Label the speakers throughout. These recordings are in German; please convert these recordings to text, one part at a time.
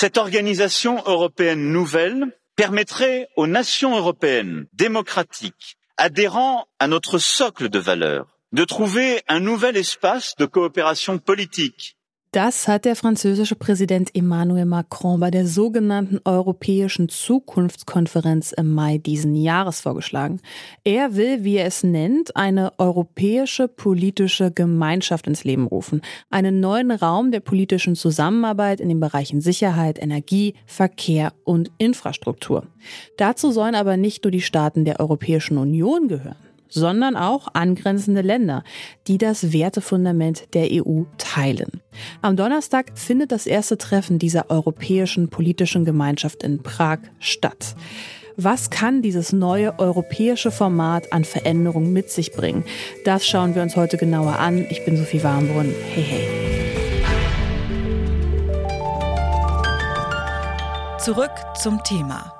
Speaker 1: Cette organisation européenne nouvelle permettrait aux nations européennes démocratiques adhérant à notre socle de valeurs de trouver un nouvel espace de coopération politique
Speaker 2: Das hat der französische Präsident Emmanuel Macron bei der sogenannten Europäischen Zukunftskonferenz im Mai diesen Jahres vorgeschlagen. Er will, wie er es nennt, eine europäische politische Gemeinschaft ins Leben rufen, einen neuen Raum der politischen Zusammenarbeit in den Bereichen Sicherheit, Energie, Verkehr und Infrastruktur. Dazu sollen aber nicht nur die Staaten der Europäischen Union gehören sondern auch angrenzende Länder, die das Wertefundament der EU teilen. Am Donnerstag findet das erste Treffen dieser europäischen politischen Gemeinschaft in Prag statt. Was kann dieses neue europäische Format an Veränderungen mit sich bringen? Das schauen wir uns heute genauer an. Ich bin Sophie Warmbrunn. Hey, hey.
Speaker 3: Zurück zum Thema.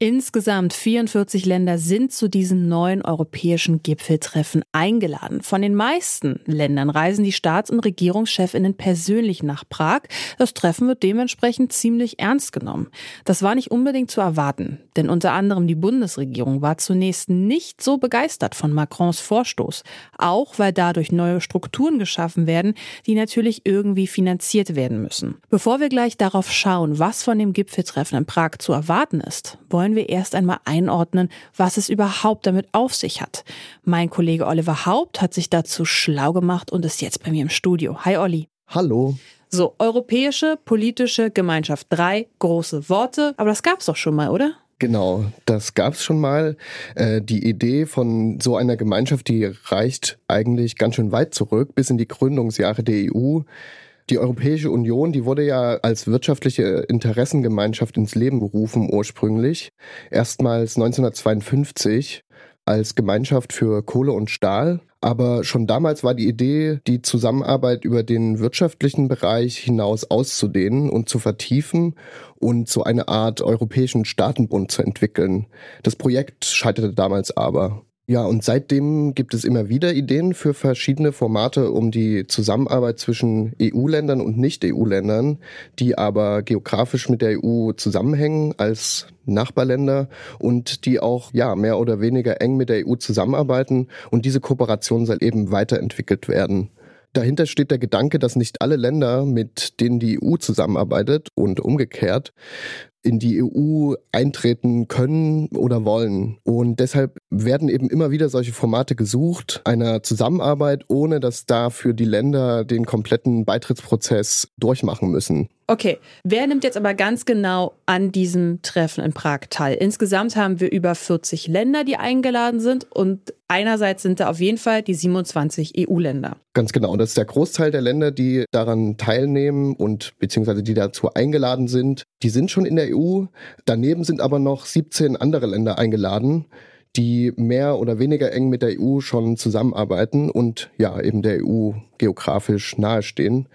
Speaker 2: Insgesamt 44 Länder sind zu diesem neuen europäischen Gipfeltreffen eingeladen. Von den meisten Ländern reisen die Staats- und Regierungschefinnen persönlich nach Prag. Das Treffen wird dementsprechend ziemlich ernst genommen. Das war nicht unbedingt zu erwarten, denn unter anderem die Bundesregierung war zunächst nicht so begeistert von Macrons Vorstoß, auch weil dadurch neue Strukturen geschaffen werden, die natürlich irgendwie finanziert werden müssen. Bevor wir gleich darauf schauen, was von dem Gipfeltreffen in Prag zu erwarten ist, wollen wir erst einmal einordnen, was es überhaupt damit auf sich hat. Mein Kollege Oliver Haupt hat sich dazu schlau gemacht und ist jetzt bei mir im Studio. Hi Olli.
Speaker 4: Hallo.
Speaker 2: So, europäische politische Gemeinschaft. Drei große Worte, aber das gab es doch schon mal, oder?
Speaker 4: Genau, das gab es schon mal. Äh, die Idee von so einer Gemeinschaft, die reicht eigentlich ganz schön weit zurück, bis in die Gründungsjahre der EU. Die Europäische Union, die wurde ja als wirtschaftliche Interessengemeinschaft ins Leben gerufen ursprünglich. Erstmals 1952 als Gemeinschaft für Kohle und Stahl. Aber schon damals war die Idee, die Zusammenarbeit über den wirtschaftlichen Bereich hinaus auszudehnen und zu vertiefen und so eine Art europäischen Staatenbund zu entwickeln. Das Projekt scheiterte damals aber. Ja, und seitdem gibt es immer wieder Ideen für verschiedene Formate, um die Zusammenarbeit zwischen EU-Ländern und Nicht-EU-Ländern, die aber geografisch mit der EU zusammenhängen als Nachbarländer und die auch ja mehr oder weniger eng mit der EU zusammenarbeiten und diese Kooperation soll eben weiterentwickelt werden. Dahinter steht der Gedanke, dass nicht alle Länder, mit denen die EU zusammenarbeitet und umgekehrt, in die EU eintreten können oder wollen. Und deshalb werden eben immer wieder solche Formate gesucht, einer Zusammenarbeit, ohne dass dafür die Länder den kompletten Beitrittsprozess durchmachen müssen.
Speaker 2: Okay, wer nimmt jetzt aber ganz genau an diesem Treffen in Prag teil? Insgesamt haben wir über 40 Länder, die eingeladen sind und einerseits sind da auf jeden Fall die 27 EU-Länder.
Speaker 4: Ganz genau, das ist der Großteil der Länder, die daran teilnehmen und beziehungsweise die dazu eingeladen sind. Die sind schon in der EU. Daneben sind aber noch 17 andere Länder eingeladen die mehr oder weniger eng mit der EU schon zusammenarbeiten und ja eben der EU geografisch nahestehen.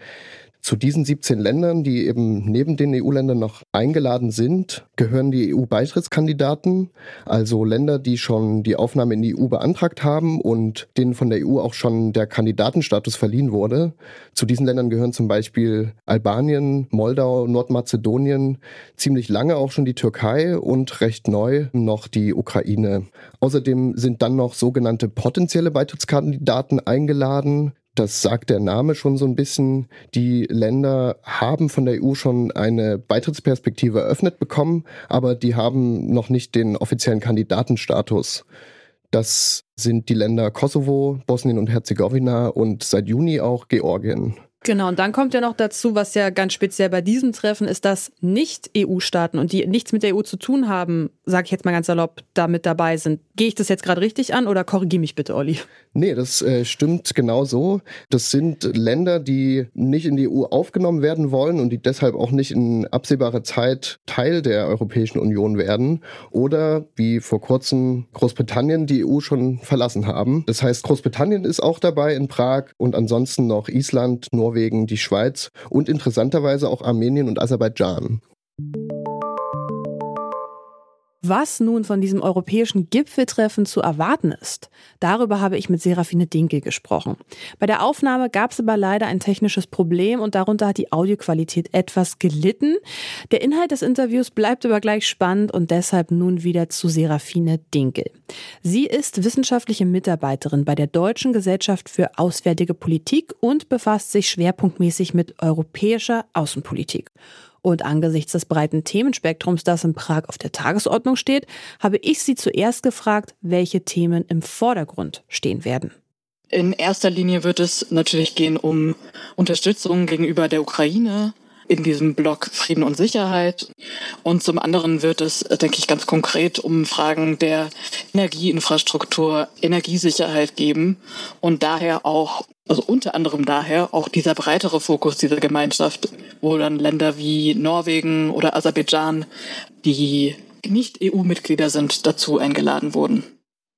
Speaker 4: Zu diesen 17 Ländern, die eben neben den EU-Ländern noch eingeladen sind, gehören die EU-Beitrittskandidaten, also Länder, die schon die Aufnahme in die EU beantragt haben und denen von der EU auch schon der Kandidatenstatus verliehen wurde. Zu diesen Ländern gehören zum Beispiel Albanien, Moldau, Nordmazedonien, ziemlich lange auch schon die Türkei und recht neu noch die Ukraine. Außerdem sind dann noch sogenannte potenzielle Beitrittskandidaten eingeladen, das sagt der Name schon so ein bisschen. Die Länder haben von der EU schon eine Beitrittsperspektive eröffnet bekommen, aber die haben noch nicht den offiziellen Kandidatenstatus. Das sind die Länder Kosovo, Bosnien und Herzegowina und seit Juni auch Georgien.
Speaker 2: Genau, und dann kommt ja noch dazu, was ja ganz speziell bei diesem Treffen ist, dass Nicht-EU-Staaten und die nichts mit der EU zu tun haben sage ich jetzt mal ganz salopp, da mit dabei sind. Gehe ich das jetzt gerade richtig an oder korrigiere mich bitte, Olli?
Speaker 4: Nee, das äh, stimmt genau so. Das sind Länder, die nicht in die EU aufgenommen werden wollen und die deshalb auch nicht in absehbarer Zeit Teil der Europäischen Union werden oder wie vor kurzem Großbritannien die EU schon verlassen haben. Das heißt, Großbritannien ist auch dabei in Prag und ansonsten noch Island, Norwegen, die Schweiz und interessanterweise auch Armenien und Aserbaidschan.
Speaker 2: Was nun von diesem europäischen Gipfeltreffen zu erwarten ist, darüber habe ich mit Serafine Dinkel gesprochen. Bei der Aufnahme gab es aber leider ein technisches Problem und darunter hat die Audioqualität etwas gelitten. Der Inhalt des Interviews bleibt aber gleich spannend und deshalb nun wieder zu Serafine Dinkel. Sie ist wissenschaftliche Mitarbeiterin bei der Deutschen Gesellschaft für Auswärtige Politik und befasst sich schwerpunktmäßig mit europäischer Außenpolitik. Und angesichts des breiten Themenspektrums, das in Prag auf der Tagesordnung steht, habe ich Sie zuerst gefragt, welche Themen im Vordergrund stehen werden.
Speaker 5: In erster Linie wird es natürlich gehen um Unterstützung gegenüber der Ukraine in diesem Block Frieden und Sicherheit. Und zum anderen wird es, denke ich, ganz konkret um Fragen der Energieinfrastruktur, Energiesicherheit geben und daher auch also unter anderem daher auch dieser breitere Fokus dieser Gemeinschaft, wo dann Länder wie Norwegen oder Aserbaidschan, die nicht EU-Mitglieder sind, dazu eingeladen wurden.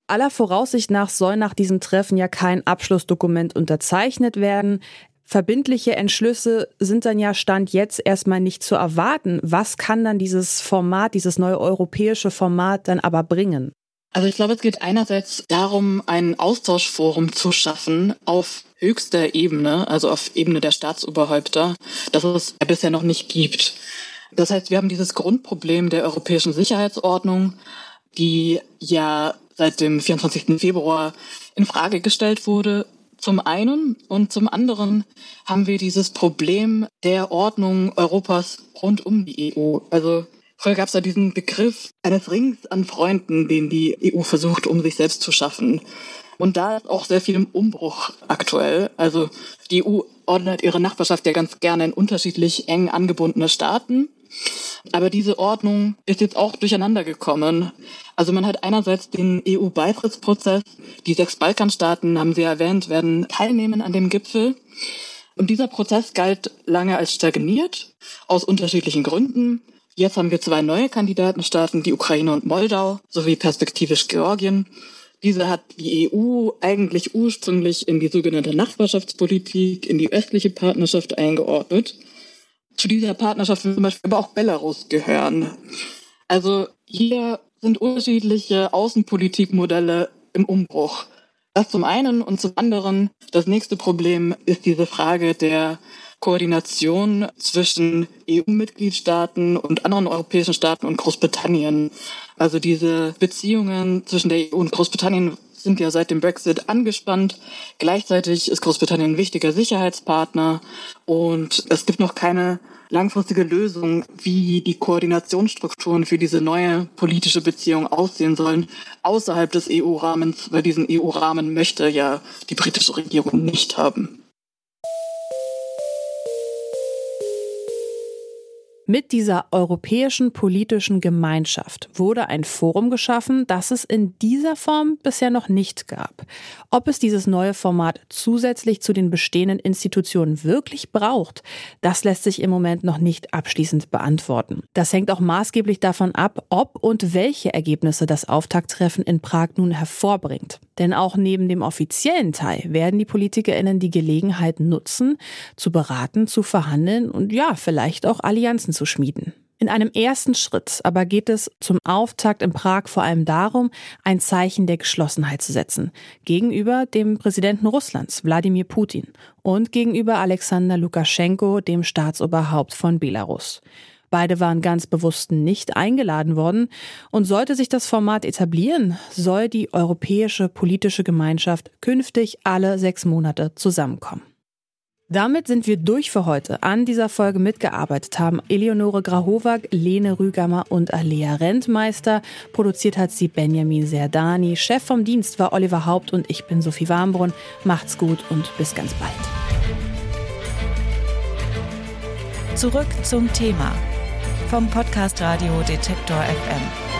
Speaker 2: Aller Voraussicht nach soll nach diesem Treffen ja kein Abschlussdokument unterzeichnet werden. Verbindliche Entschlüsse sind dann ja Stand jetzt erstmal nicht zu erwarten. Was kann dann dieses Format, dieses neue europäische Format dann aber bringen?
Speaker 5: Also ich glaube, es geht einerseits darum, ein Austauschforum zu schaffen auf höchster Ebene, also auf Ebene der Staatsoberhäupter, das es bisher noch nicht gibt. Das heißt, wir haben dieses Grundproblem der europäischen Sicherheitsordnung, die ja seit dem 24. Februar in Frage gestellt wurde. Zum einen und zum anderen haben wir dieses Problem der Ordnung Europas rund um die EU. Also Früher gab es da diesen Begriff eines Rings an Freunden, den die EU versucht, um sich selbst zu schaffen. Und da ist auch sehr viel im Umbruch aktuell. Also die EU ordnet ihre Nachbarschaft ja ganz gerne in unterschiedlich eng angebundene Staaten. Aber diese Ordnung ist jetzt auch durcheinander gekommen. Also man hat einerseits den EU-Beitrittsprozess. Die sechs Balkanstaaten, haben Sie erwähnt, werden teilnehmen an dem Gipfel. Und dieser Prozess galt lange als stagniert, aus unterschiedlichen Gründen. Jetzt haben wir zwei neue Kandidatenstaaten, die Ukraine und Moldau, sowie perspektivisch Georgien. Diese hat die EU eigentlich ursprünglich in die sogenannte Nachbarschaftspolitik, in die östliche Partnerschaft eingeordnet. Zu dieser Partnerschaft will zum Beispiel aber auch Belarus gehören. Also hier sind unterschiedliche Außenpolitikmodelle im Umbruch. Das zum einen und zum anderen, das nächste Problem ist diese Frage der Koordination zwischen EU-Mitgliedstaaten und anderen europäischen Staaten und Großbritannien. Also diese Beziehungen zwischen der EU und Großbritannien sind ja seit dem Brexit angespannt. Gleichzeitig ist Großbritannien ein wichtiger Sicherheitspartner und es gibt noch keine langfristige Lösung, wie die Koordinationsstrukturen für diese neue politische Beziehung aussehen sollen, außerhalb des EU-Rahmens, weil diesen EU-Rahmen möchte ja die britische Regierung nicht haben.
Speaker 2: Mit dieser europäischen politischen Gemeinschaft wurde ein Forum geschaffen, das es in dieser Form bisher noch nicht gab. Ob es dieses neue Format zusätzlich zu den bestehenden Institutionen wirklich braucht, das lässt sich im Moment noch nicht abschließend beantworten. Das hängt auch maßgeblich davon ab, ob und welche Ergebnisse das Auftakttreffen in Prag nun hervorbringt. Denn auch neben dem offiziellen Teil werden die PolitikerInnen die Gelegenheit nutzen, zu beraten, zu verhandeln und ja, vielleicht auch Allianzen zu zu schmieden. In einem ersten Schritt aber geht es zum Auftakt in Prag vor allem darum, ein Zeichen der Geschlossenheit zu setzen gegenüber dem Präsidenten Russlands, Wladimir Putin, und gegenüber Alexander Lukaschenko, dem Staatsoberhaupt von Belarus. Beide waren ganz bewusst nicht eingeladen worden. Und sollte sich das Format etablieren, soll die europäische politische Gemeinschaft künftig alle sechs Monate zusammenkommen. Damit sind wir durch für heute. An dieser Folge mitgearbeitet haben Eleonore Grahowak, Lene Rügammer und Alea Rentmeister. Produziert hat sie Benjamin Serdani. Chef vom Dienst war Oliver Haupt und ich bin Sophie Warmbrunn. Macht's gut und bis ganz bald.
Speaker 3: Zurück zum Thema vom Podcast Radio Detektor FM.